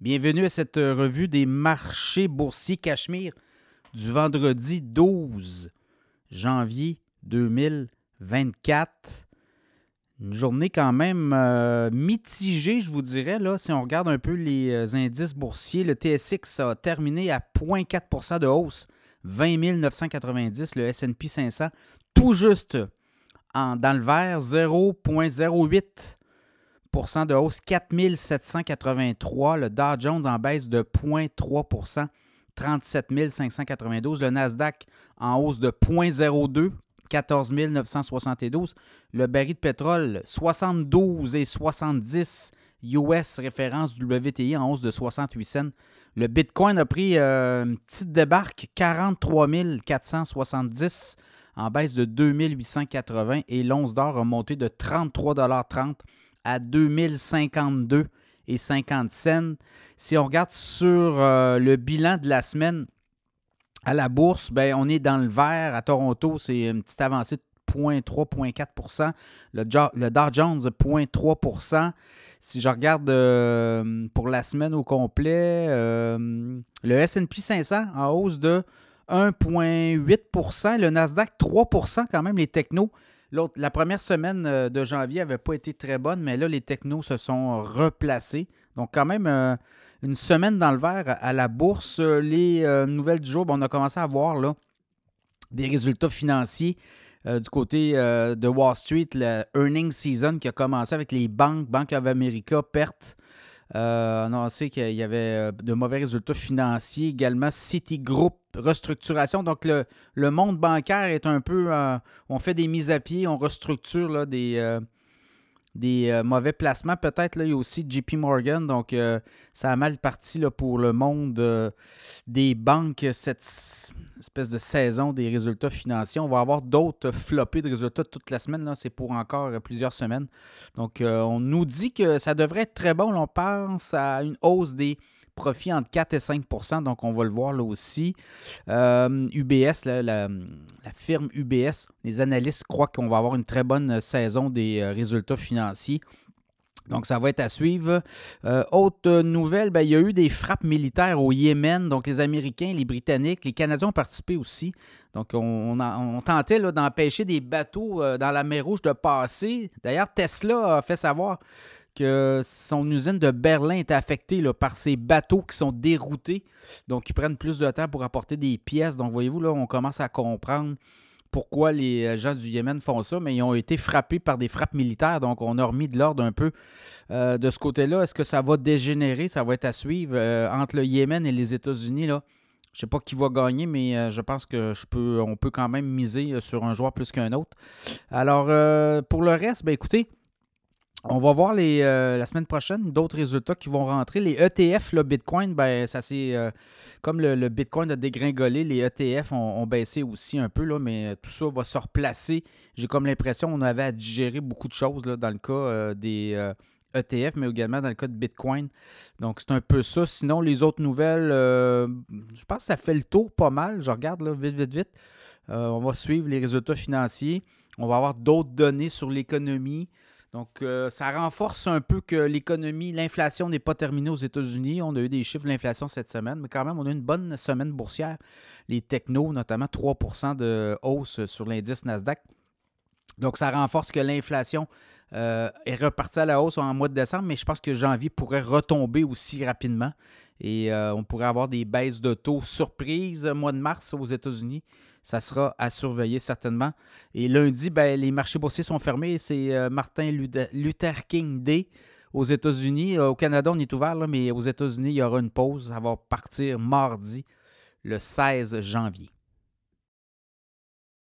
Bienvenue à cette revue des marchés boursiers Cachemire du vendredi 12 janvier 2024. Une journée quand même euh, mitigée, je vous dirais. Là, si on regarde un peu les euh, indices boursiers, le TSX a terminé à 0,4 de hausse, 20 990. Le SP 500, tout juste en, dans le vert, 0,08 de hausse, 4783. Le Dow Jones en baisse de 0,3% 37 592. Le Nasdaq en hausse de 0,02 14 972. Le baril de pétrole, 72 et 70 US référence WTI en hausse de 68 cents. Le Bitcoin a pris euh, une petite débarque, 43 470 en baisse de 2880 et l'once d'or a monté de 33,30 à 2052 et 50 cents. Si on regarde sur euh, le bilan de la semaine à la bourse, ben, on est dans le vert. À Toronto, c'est une petite avancée de 0,3-0,4 le, le, Dow Jones, 0,3% Si je regarde euh, pour la semaine au complet, euh, le SP 500 en hausse de 1,8% le Nasdaq 3% quand même, les technos la première semaine euh, de janvier n'avait pas été très bonne, mais là, les technos se sont replacés. Donc, quand même, euh, une semaine dans le vert à la bourse. Les euh, nouvelles du jour, on a commencé à voir là, des résultats financiers du côté de Wall Street, la earning season qui a commencé avec les banques, Bank of America, pertes. On a sait qu'il y avait de mauvais résultats financiers également. Citigroup restructuration. Donc, le, le, monde bancaire est un peu. Euh, on fait des mises à pied, on restructure là, des, euh, des euh, mauvais placements. Peut-être, là, il y a aussi JP Morgan. Donc, ça a mal parti là, pour le monde des banques, cette espèce de saison des résultats financiers. On va avoir d'autres floppés de résultats toute la semaine. C'est pour encore plusieurs semaines. Donc, on nous dit que ça devrait être très bon. On pense à une hausse des profit entre 4 et 5% donc on va le voir là aussi. UBS, euh, la, firme UBS, les analystes croient qu'on va avoir une très bonne saison des euh, résultats financiers. Donc, ça va être à suivre. Euh, autre nouvelle, ben, il y a eu des frappes militaires au Yémen. Donc, les Américains, les Britanniques, les Canadiens ont participé aussi. Donc, on, on tentait d'empêcher des bateaux dans la mer Rouge de passer. D'ailleurs, Tesla a fait savoir que son usine de Berlin est affectée par ces bateaux qui sont déroutés. Donc, ils prennent plus de temps pour apporter des pièces. Donc, voyez-vous, là, on commence à comprendre pourquoi les euh, gens du Yémen font ça, mais ils ont été frappés par des frappes militaires. Donc, on a remis de l'ordre un peu euh, de ce côté-là. Est-ce que ça va dégénérer? Ça va être à suivre euh, entre le Yémen et les États-Unis. Là. Je ne sais pas qui va gagner, mais je pense que peut quand même miser sur un joueur plus qu'un autre. Alors, pour le reste, ben, écoutez, on va voir euh, la semaine prochaine d'autres résultats qui vont rentrer. Les ETF, le Bitcoin, ben, ça c'est euh, comme le, Bitcoin a dégringolé, les ETF ont, baissé aussi un peu, là, mais tout ça va se replacer. J'ai comme l'impression qu'on avait à digérer beaucoup de choses dans le cas euh, des ETF, e mais également dans le cas de Bitcoin. Donc c'est un peu ça. Sinon, les autres nouvelles, je pense que ça fait le tour pas mal. Je regarde là, vite, vite, vite. on va suivre les résultats financiers. On va avoir d'autres données sur l'économie. Donc, euh, ça renforce un peu que l'économie, l'inflation n'est pas terminée aux États-Unis. On a eu des chiffres de l'inflation cette semaine, mais quand même, on a eu une bonne semaine boursière. Les technos, notamment 3% de hausse sur l'indice Nasdaq. Donc, ça renforce que l'inflation euh, est repartie à la hausse en mois de décembre, mais je pense que janvier pourrait retomber aussi rapidement. Et euh, on pourrait avoir des baisses de taux surprises mois de mars aux États-Unis ça sera à surveiller certainement. Et lundi, ben, les marchés boursiers sont fermés. C'est euh, Martin Luther King Day aux États-Unis. Euh, au Canada, on est ouvert, mais aux États-Unis, il y aura une pause. Ça va partir mardi, le 16 janvier.